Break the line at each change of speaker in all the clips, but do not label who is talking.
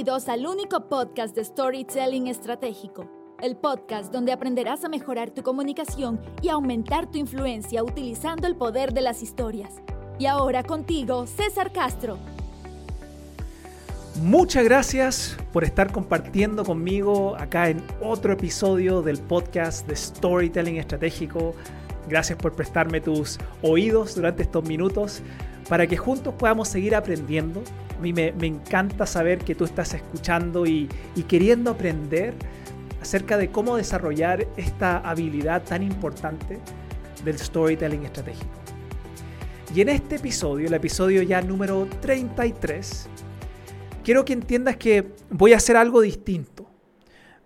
Bienvenidos al único podcast de Storytelling Estratégico, el podcast donde aprenderás a mejorar tu comunicación y aumentar tu influencia utilizando el poder de las historias. Y ahora contigo, César Castro.
Muchas gracias por estar compartiendo conmigo acá en otro episodio del podcast de Storytelling Estratégico. Gracias por prestarme tus oídos durante estos minutos para que juntos podamos seguir aprendiendo. A mí me, encanta saber que tú estás escuchando y, y queriendo aprender acerca de cómo desarrollar esta habilidad tan importante del storytelling estratégico. Y en este episodio, el episodio ya número 33, quiero que entiendas que voy a hacer algo distinto,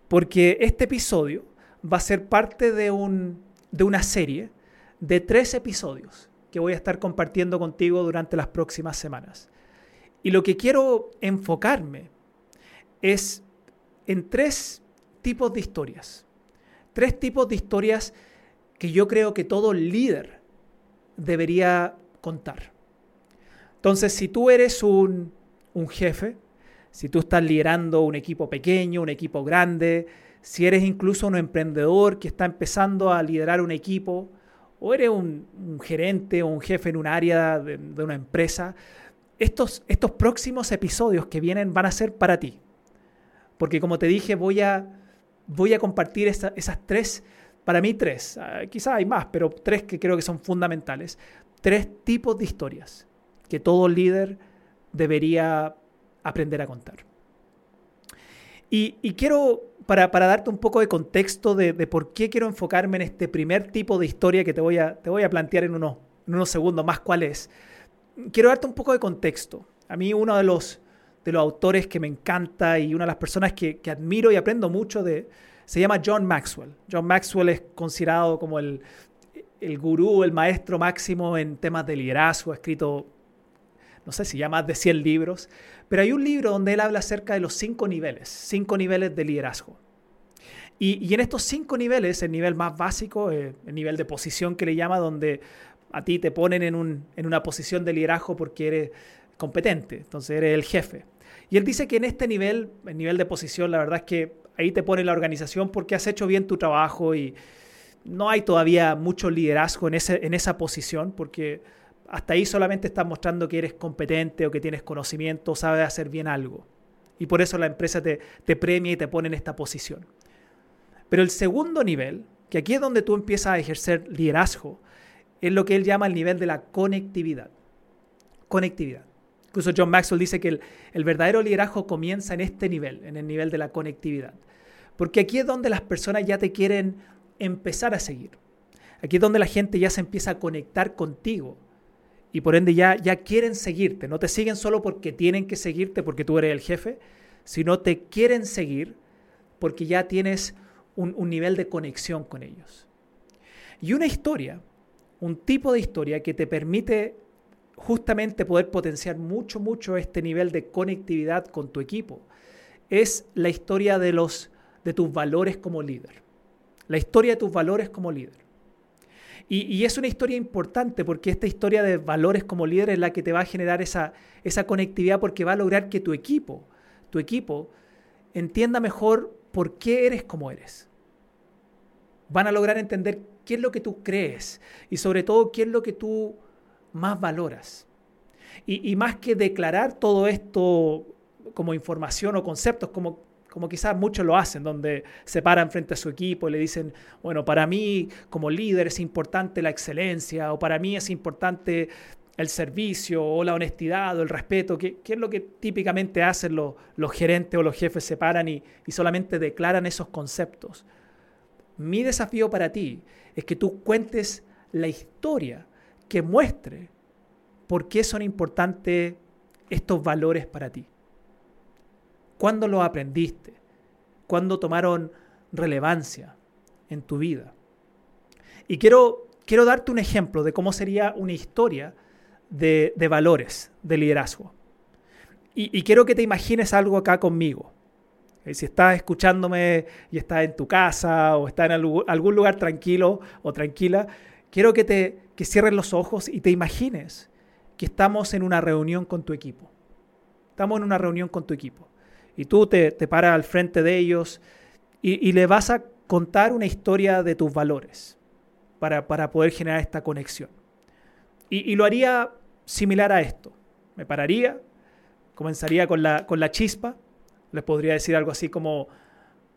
porque este episodio va a ser parte de, un, de una serie de tres episodios que voy a estar compartiendo contigo durante las próximas semanas. Y lo que quiero enfocarme es en tres tipos de historias. Tres tipos de historias que yo creo que todo líder debería contar. Entonces, si tú eres un, un jefe, si tú estás liderando un equipo pequeño, un equipo grande, si eres incluso un emprendedor que está empezando a liderar un equipo, o eres un, gerente o un jefe en un área de, una empresa, estos, estos próximos episodios que vienen van a ser para ti. Porque como te dije, voy a, voy a compartir esas tres, para mí tres, ah, quizás hay más, pero tres que creo que son fundamentales. Tres tipos de historias que todo líder debería aprender a contar. Y, quiero para, darte un poco de contexto de, por qué quiero enfocarme en este primer tipo de historia que te voy a, te voy a plantear en, uno, en unos segundos más cuál es, quiero darte un poco de contexto. A mí uno de los, de los autores que me encanta y una de las personas que, admiro y aprendo mucho de, se llama John Maxwell. John Maxwell es considerado como el, el gurú, el maestro máximo en temas de liderazgo, ha escrito, no sé si ya más de 100 libros, pero hay un libro donde él habla acerca de los cinco niveles, cinco niveles de liderazgo. Y, en estos cinco niveles, el nivel más básico, eh, el nivel de posición que le llama, donde a ti te ponen en, un, en una posición de liderazgo porque eres competente, entonces eres el jefe. Y él dice que en este nivel, el nivel de posición, la verdad es que ahí te pone la organización porque has hecho bien tu trabajo y no hay todavía mucho liderazgo en, ese, en esa posición porque hasta ahí solamente estás mostrando que eres competente o que tienes conocimiento, sabes hacer bien algo. Y por eso la empresa te, te premia y te pone en esta posición. Pero el segundo nivel, que aquí es donde tú empiezas a ejercer liderazgo, es lo que él llama el nivel de la conectividad. Conectividad. Incluso John Maxwell dice que el, verdadero liderazgo comienza en este nivel, en el nivel de la conectividad. Porque aquí es donde las personas ya te quieren empezar a seguir. Aquí es donde la gente ya se empieza a conectar contigo y por ende ya, ya quieren seguirte. No te siguen solo porque tienen que seguirte porque tú eres el jefe, sino te quieren seguir porque ya tienes un, un nivel de conexión con ellos. Y una historia, un tipo de historia que te permite justamente poder potenciar mucho, mucho este nivel de conectividad con tu equipo, es la historia de, los, de tus valores como líder. La historia de tus valores como líder. Y, es una historia importante porque esta historia de valores como líder es la que te va a generar esa, esa conectividad porque va a lograr que tu equipo, tu equipo, entienda mejor por qué eres como eres. Van a lograr entender qué es lo que tú crees y sobre todo qué es lo que tú más valoras. Y, más que declarar todo esto como información o conceptos, como como quizás muchos lo hacen, donde se paran frente a su equipo y le dicen, bueno, para mí como líder es importante la excelencia, o para mí es importante el servicio, o la honestidad, o el respeto, ¿qué, es lo que típicamente hacen los, los, gerentes o los jefes? Se paran y, y solamente declaran esos conceptos. Mi desafío para ti es que tú cuentes la historia que muestre por qué son importantes estos valores para ti. ¿Cuándo lo aprendiste? ¿Cuándo tomaron relevancia en tu vida? Y quiero, quiero darte un ejemplo de cómo sería una historia de, valores, de liderazgo. Y, quiero que te imagines algo acá conmigo. Eh, si estás escuchándome y estás en tu casa o estás en algún lugar tranquilo o tranquila, quiero que, te, que cierres los ojos y te imagines que estamos en una reunión con tu equipo. Estamos en una reunión con tu equipo Y tú te, te paras al frente de ellos y, le vas a contar una historia de tus valores para, poder generar esta conexión. Y, lo haría similar a esto. Me pararía, comenzaría con la, con la chispa, les podría decir algo así como,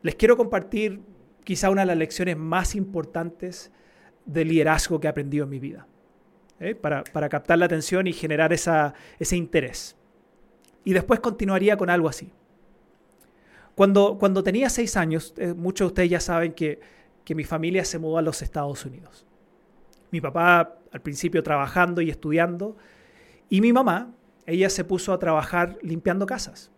les quiero compartir quizá una de las lecciones más importantes de liderazgo que he aprendido en mi vida, ¿eh? para, captar la atención y generar esa, ese interés. Y después continuaría con algo así. Cuando, cuando tenía seis años, eh, muchos de ustedes ya saben que, que mi familia se mudó a los Estados Unidos. Mi papá al principio trabajando y estudiando, y mi mamá, ella se puso a trabajar limpiando casas.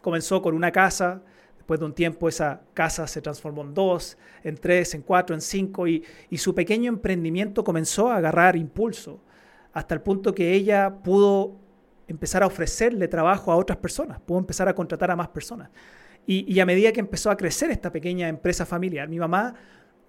Comenzó con una casa, después de un tiempo esa casa se transformó en dos, en tres, en cuatro, en cinco, y, y su pequeño emprendimiento comenzó a agarrar impulso, hasta el punto que ella pudo empezar a ofrecerle trabajo a otras personas, pudo empezar a contratar a más personas. Y, a medida que empezó a crecer esta pequeña empresa familiar, mi mamá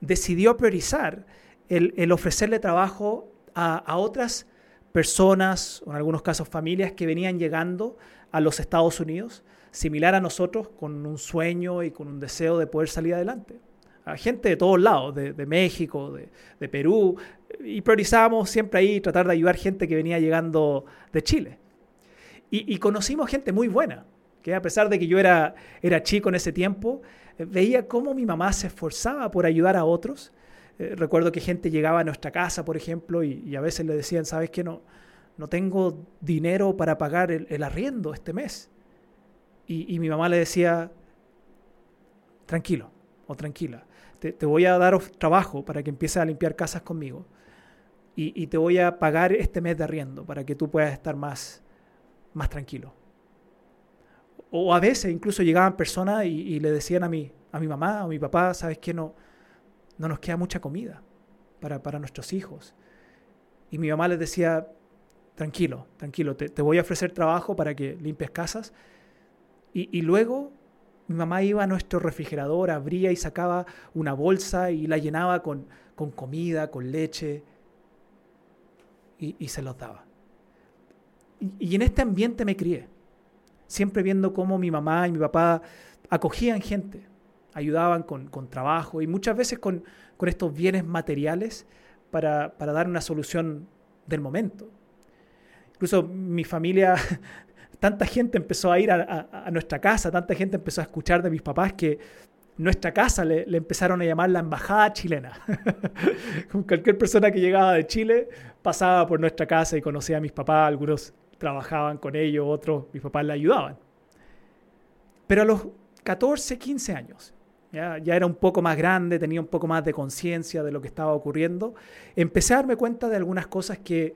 decidió priorizar el, ofrecerle trabajo a, otras personas, o en algunos casos familias, que venían llegando a los Estados Unidos, similar a nosotros, con un sueño y con un deseo de poder salir adelante. A gente de todos lados, de, México, de, Perú, y priorizábamos siempre ahí tratar de ayudar gente que venía llegando de Chile. Y, conocimos gente muy buena, que a pesar de que yo era, era chico en ese tiempo, eh, veía cómo mi mamá se esforzaba por ayudar a otros. Eh, recuerdo que gente llegaba a nuestra casa, por ejemplo, y, a veces le decían, ¿sabes qué? No, no tengo dinero para pagar el, arriendo este mes. Y, mi mamá le decía, tranquilo o tranquila, te, voy a dar trabajo para que empieces a limpiar casas conmigo. Y, y te voy a pagar este mes de arriendo para que tú puedas estar más, más tranquilo. O a veces incluso llegaban personas y, le decían a mi, a mi mamá o a mi papá, ¿sabes qué? No, no nos queda mucha comida para, para nuestros hijos. Y mi mamá les decía, tranquilo, tranquilo, te, te, voy a ofrecer trabajo para que limpies casas. Y, y, luego mi mamá iba a nuestro refrigerador, abría y sacaba una bolsa y la llenaba con, con comida, con leche, y, y se los daba. Y, en este ambiente me crié, siempre viendo cómo mi mamá y mi papá acogían gente, ayudaban con, trabajo y muchas veces con, estos bienes materiales para, dar una solución del momento. Incluso mi familia, tanta gente empezó a ir a, nuestra casa, tanta gente empezó a escuchar de mis papás que nuestra casa le, empezaron a llamar la embajada chilena. cualquier persona que llegaba de Chile pasaba por nuestra casa y conocía a mis papás, algunos trabajaban con ellos, otros, mis papás le ayudaban. Pero a los 14, 15 años, ya, ya era un poco más grande, tenía un poco más de conciencia de lo que estaba ocurriendo, empecé a darme cuenta de algunas cosas que,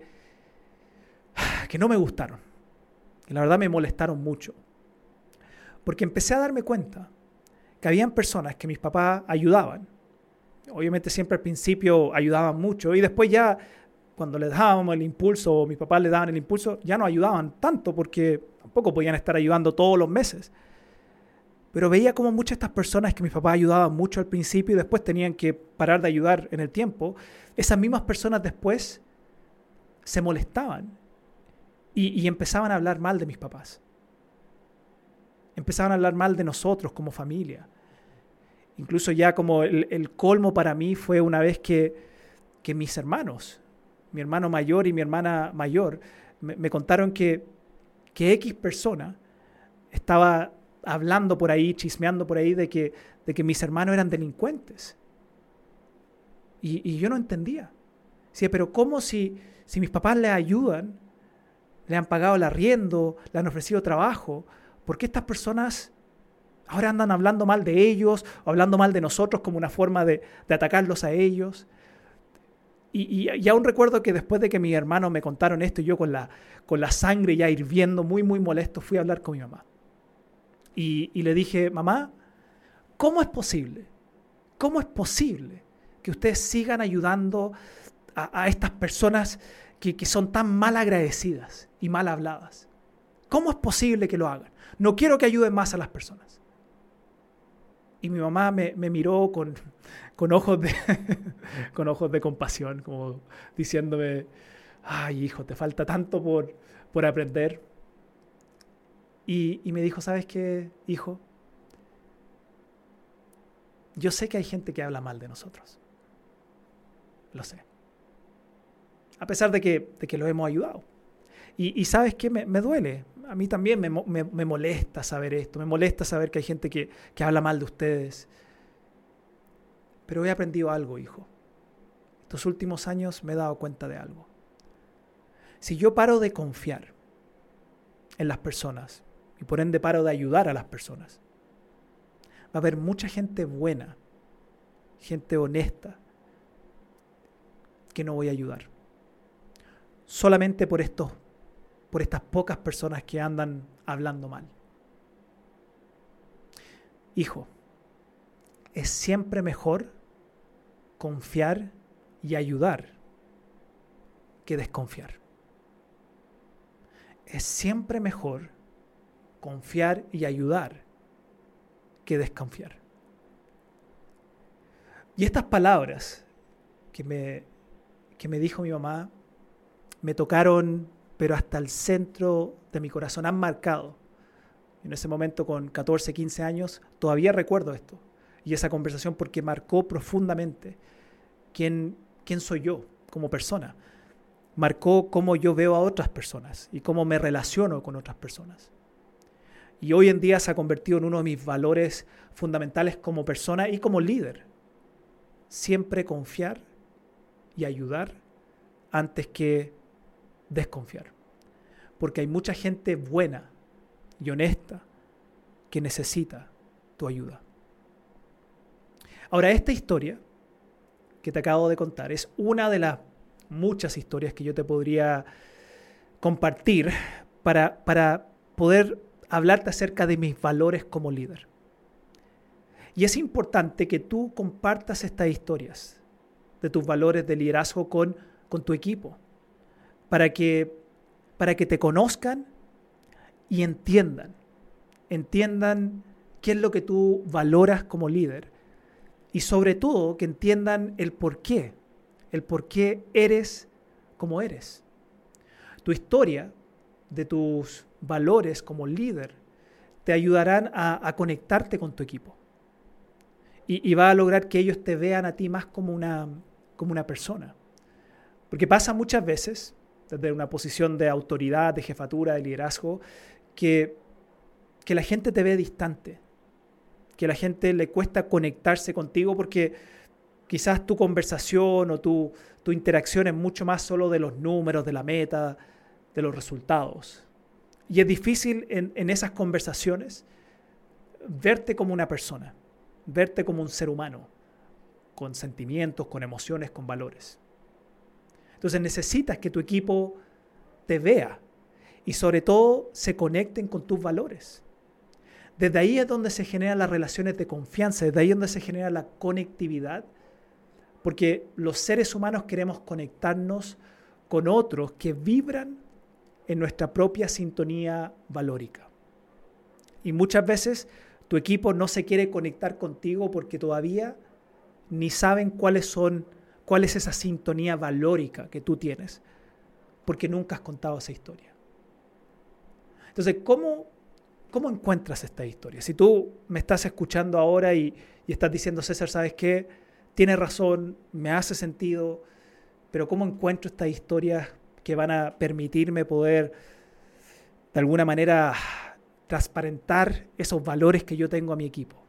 que no me gustaron, que la verdad me molestaron mucho. Porque empecé a darme cuenta que habían personas que mis papás ayudaban. Obviamente siempre al principio ayudaban mucho y después ya cuando les dábamos el impulso, o mis papás le daban el impulso, ya no ayudaban tanto porque tampoco podían estar ayudando todos los meses. Pero veía como muchas de estas personas que mis papás ayudaban mucho al principio y después tenían que parar de ayudar en el tiempo, esas mismas personas después se molestaban y, empezaban a hablar mal de mis papás. Empezaban a hablar mal de nosotros como familia. Incluso ya como el, colmo para mí fue una vez que, que mis hermanos mi hermano mayor y mi hermana mayor, me, contaron que, que X persona estaba hablando por ahí, chismeando por ahí de que, de que mis hermanos eran delincuentes. Y, yo no entendía. Decía, pero ¿cómo si, si mis papás le ayudan, le han pagado el arriendo, le han ofrecido trabajo, ¿por qué estas personas ahora andan hablando mal de ellos o hablando mal de nosotros como una forma de, atacarlos a ellos? Y, aún recuerdo que después de que mis hermanos me contaron esto, yo con la, con la sangre ya hirviendo, muy, muy molesto, fui a hablar con mi mamá. Y, le dije, mamá, ¿cómo es posible? ¿Cómo es posible que ustedes sigan ayudando a, estas personas que, son tan mal agradecidas y mal habladas? ¿Cómo es posible que lo hagan? No quiero que ayuden más a las personas. Y mi mamá me, me miró con, con ojos de, con ojos de compasión, como diciéndome, ay hijo, te falta tanto por, por aprender. Y, y me dijo, ¿sabes qué, hijo? Yo sé que hay gente que habla mal de nosotros. Lo sé. A pesar de que, de que lo hemos ayudado. Y, sabes qué, me, duele. A mí también me, me, molesta saber esto. Me molesta saber que hay gente que, que habla mal de ustedes. Pero he aprendido algo, hijo. Estos últimos años me he dado cuenta de algo. Si yo paro de confiar en las personas y por ende paro de ayudar a las personas, va a haber mucha gente buena, gente honesta, que no voy a ayudar. Solamente por estos, por estas pocas personas que andan hablando mal. Hijo, es siempre mejor confiar y ayudar que desconfiar. Es siempre mejor confiar y ayudar que desconfiar. Y estas palabras que me, que me dijo mi mamá me tocaron, pero hasta el centro de mi corazón, han marcado. En ese momento, con 14, 15 años, todavía recuerdo esto y esa conversación porque marcó profundamente quién, quién soy yo como persona. Marcó cómo yo veo a otras personas y cómo me relaciono con otras personas. Y hoy en día se ha convertido en uno de mis valores fundamentales como persona y como líder. Siempre confiar y ayudar antes que desconfiar. Porque hay mucha gente buena y honesta que necesita tu ayuda. Ahora, esta historia que te acabo de contar es una de las muchas historias que yo te podría compartir para, para poder hablarte acerca de mis valores como líder. Y es importante que tú compartas estas historias de tus valores de liderazgo con, con tu equipo, para que, para que te conozcan y entiendan, entiendan qué es lo que tú valoras como líder y sobre todo que entiendan el por qué, el por qué eres como eres. Tu historia de tus valores como líder te ayudarán a, conectarte con tu equipo. Y, va a lograr que ellos te vean a ti más como una, como una persona. Porque pasa muchas veces, desde una posición de autoridad, de jefatura, de liderazgo, que, que la gente te ve distante, que la gente le cuesta conectarse contigo porque quizás tu conversación o tu, tu interacción es mucho más solo de los números, de la meta, de los resultados. Y es difícil en, esas conversaciones verte como una persona, verte como un ser humano, con sentimientos, con emociones, con valores. Entonces necesitas que tu equipo te vea y sobre todo se conecten con tus valores. Desde ahí es donde se generan las relaciones de confianza, desde ahí es donde se genera la conectividad, porque los seres humanos queremos conectarnos con otros que vibran en nuestra propia sintonía valórica. Y muchas veces tu equipo no se quiere conectar contigo porque todavía ni saben cuáles son, cuál es esa sintonía valórica que tú tienes, porque nunca has contado esa historia. Entonces, ¿cómo, cómo encuentras esta historia? Si tú me estás escuchando ahora y, y estás diciendo, César, ¿sabes qué? Tiene razón, me hace sentido, pero ¿cómo encuentro estas historias que van a permitirme poder de alguna manera transparentar esos valores que yo tengo a mi equipo.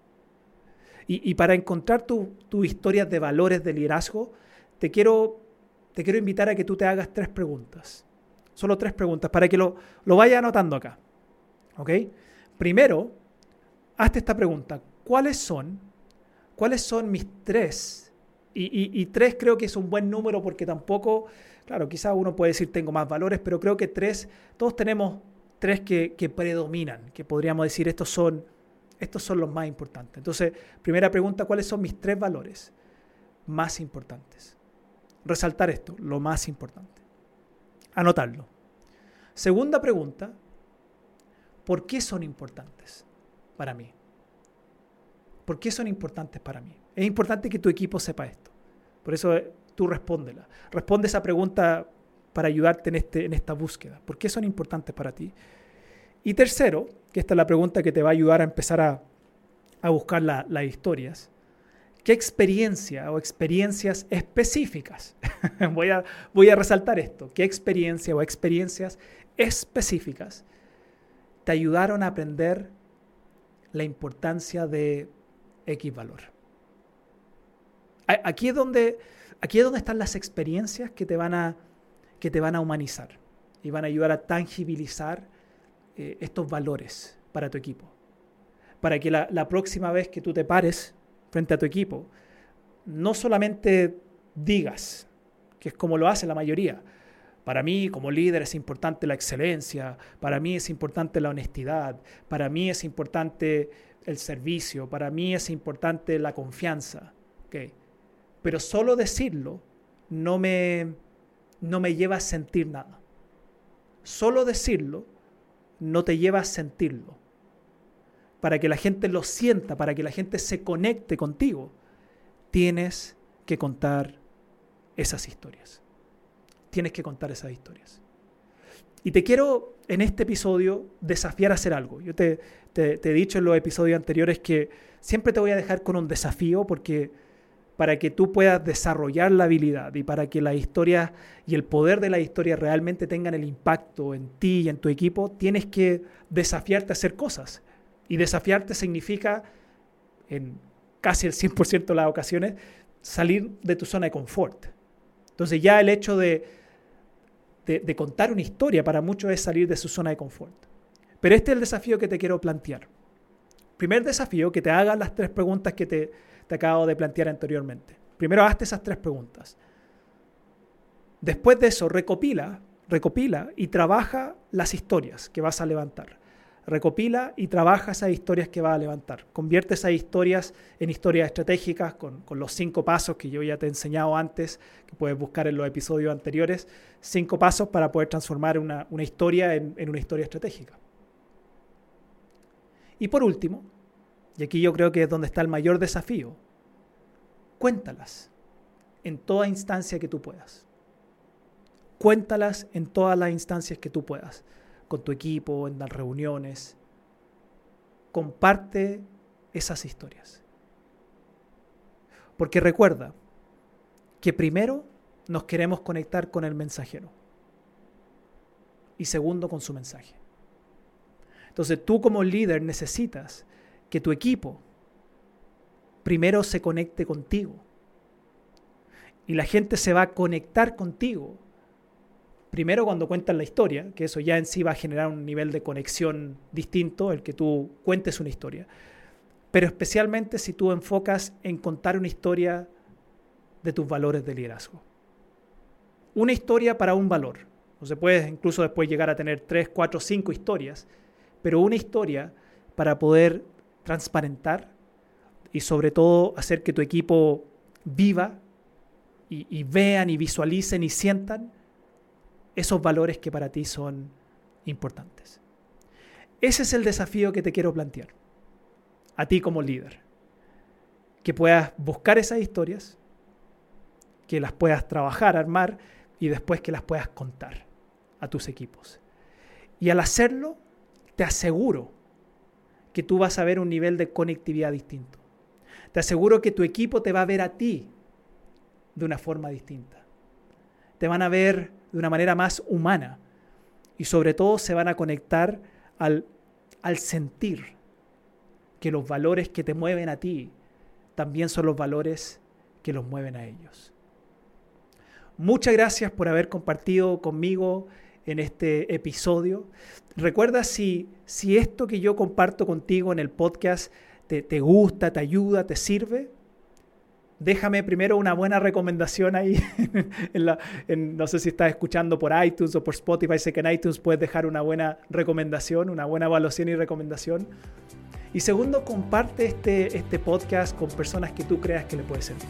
Y, para encontrar tus tu historias de valores de liderazgo, te quiero, te quiero invitar a que tú te hagas tres preguntas. Solo tres preguntas para que lo, lo vayas anotando acá. ¿Ok? Primero, hazte esta pregunta. ¿Cuáles son, cuáles son mis tres? Y, y tres creo que es un buen número porque tampoco Claro, quizás uno puede decir tengo más valores, pero creo que tres, todos tenemos tres que, predominan, que podríamos decir estos son, estos son los más importantes. Entonces, primera pregunta, ¿cuáles son mis tres valores más importantes? Resaltar esto, lo más importante. Anotarlo. Segunda pregunta, ¿por qué son importantes para mí? ¿Por qué son importantes para mí? Es importante que tu equipo sepa esto. Por eso tú respóndela. Responde esa pregunta para ayudarte en, este, en esta búsqueda. ¿Por qué son importantes para ti? Y tercero, que esta es la pregunta que te va a ayudar a empezar a, buscar las historias. ¿Qué experiencia o experiencias específicas? voy, a, voy a resaltar esto. ¿Qué experiencia o experiencias específicas te ayudaron a aprender la importancia de X valor? Aquí es donde, aquí es donde están las experiencias que te, van a, que te van a humanizar y van a ayudar a tangibilizar eh, estos valores para tu equipo. Para que la próxima vez que tú te pares frente a tu equipo, no solamente digas, que es como lo hace la mayoría, para mí como líder es importante la excelencia, para mí es importante la honestidad, para mí es importante el servicio, para mí es importante la confianza. Pero solo decirlo no me, no me lleva a sentir nada. Solo decirlo no te lleva a sentirlo para que la gente lo sienta, para que la gente se conecte contigo, tienes que contar esas historias. Tienes que contar esas historias. Y te quiero en este episodio desafiar a hacer algo. Yo te, he dicho en los episodios anteriores que siempre te voy a dejar con un desafío porque para que tú puedas desarrollar la habilidad y para que la historia y el poder de la historia realmente tengan el impacto en ti y en tu equipo, tienes que desafiarte a hacer cosas. Y desafiarte significa, en casi el 100% de las ocasiones, salir de tu zona de confort. Entonces ya el hecho de, de, contar una historia para muchos es salir de su zona de confort. Pero este es el desafío que te quiero plantear. Primer desafío, que te hagas las tres preguntas que te, te acabo de plantear anteriormente. Primero hazte esas tres preguntas. Después de eso, recopila, recopila y trabaja las historias que vas a levantar recopila y trabaja esas historias que va a levantar. Convierte esas historias en historias estratégicas con, los cinco pasos que yo ya te he enseñado antes, que puedes buscar en los episodios anteriores, cinco pasos para poder transformar una, historia en, en una historia estratégica. Y por último, y aquí yo creo que es donde está el mayor desafío, cuéntalas en toda instancia que tú puedas. Cuéntalas en todas las instancias que tú puedas con tu equipo, en las reuniones. Comparte esas historias. Porque recuerda que primero nos queremos conectar con el mensajero y segundo con su mensaje. Entonces tú como líder necesitas que tu equipo primero se conecte contigo y la gente se va a conectar contigo Primero cuando cuentas la historia, que eso ya en sí va a generar un nivel de conexión distinto, el que tú cuentes una historia. Pero especialmente si tú enfocas en contar una historia de tus valores de liderazgo. Una historia para un valor. O se puede incluso después llegar a tener tres, cuatro, cinco historias, pero una historia para poder transparentar y sobre todo hacer que tu equipo viva y, vean y visualicen y sientan esos valores que para ti son importantes. Ese es el desafío que te quiero plantear, a ti como líder, que puedas buscar esas historias, que las puedas trabajar, armar y después que las puedas contar a tus equipos. Y al hacerlo, te aseguro que tú vas a ver un nivel de conectividad distinto. Te aseguro que tu equipo te va a ver a ti de una forma distinta. Te van a ver de una manera más humana y sobre todo se van a conectar al, al sentir que los valores que te mueven a ti también son los valores que los mueven a ellos. Muchas gracias por haber compartido conmigo en este episodio. Recuerda si, si esto que yo comparto contigo en el podcast te, te gusta, te ayuda, te sirve, déjame primero una buena recomendación ahí. no sé si estás escuchando por iTunes o por Spotify, sé que en iTunes puedes dejar una buena recomendación, una buena evaluación y recomendación. Y segundo, comparte este, este podcast con personas que tú creas que le puede servir.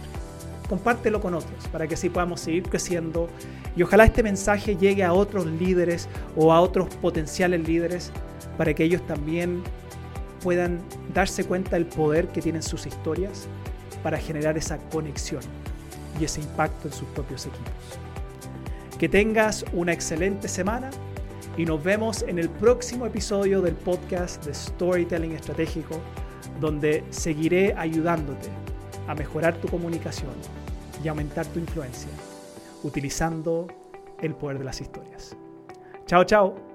Compártelo con otros para que así podamos seguir creciendo y ojalá este mensaje llegue a otros líderes o a otros potenciales líderes para que ellos también puedan darse cuenta del poder que tienen sus historias para generar esa conexión y ese impacto en sus propios equipos. Que tengas una excelente semana y nos vemos en el próximo episodio del podcast de Storytelling Estratégico, donde seguiré ayudándote a mejorar tu comunicación y aumentar tu influencia utilizando el poder de las historias. Chao, chao.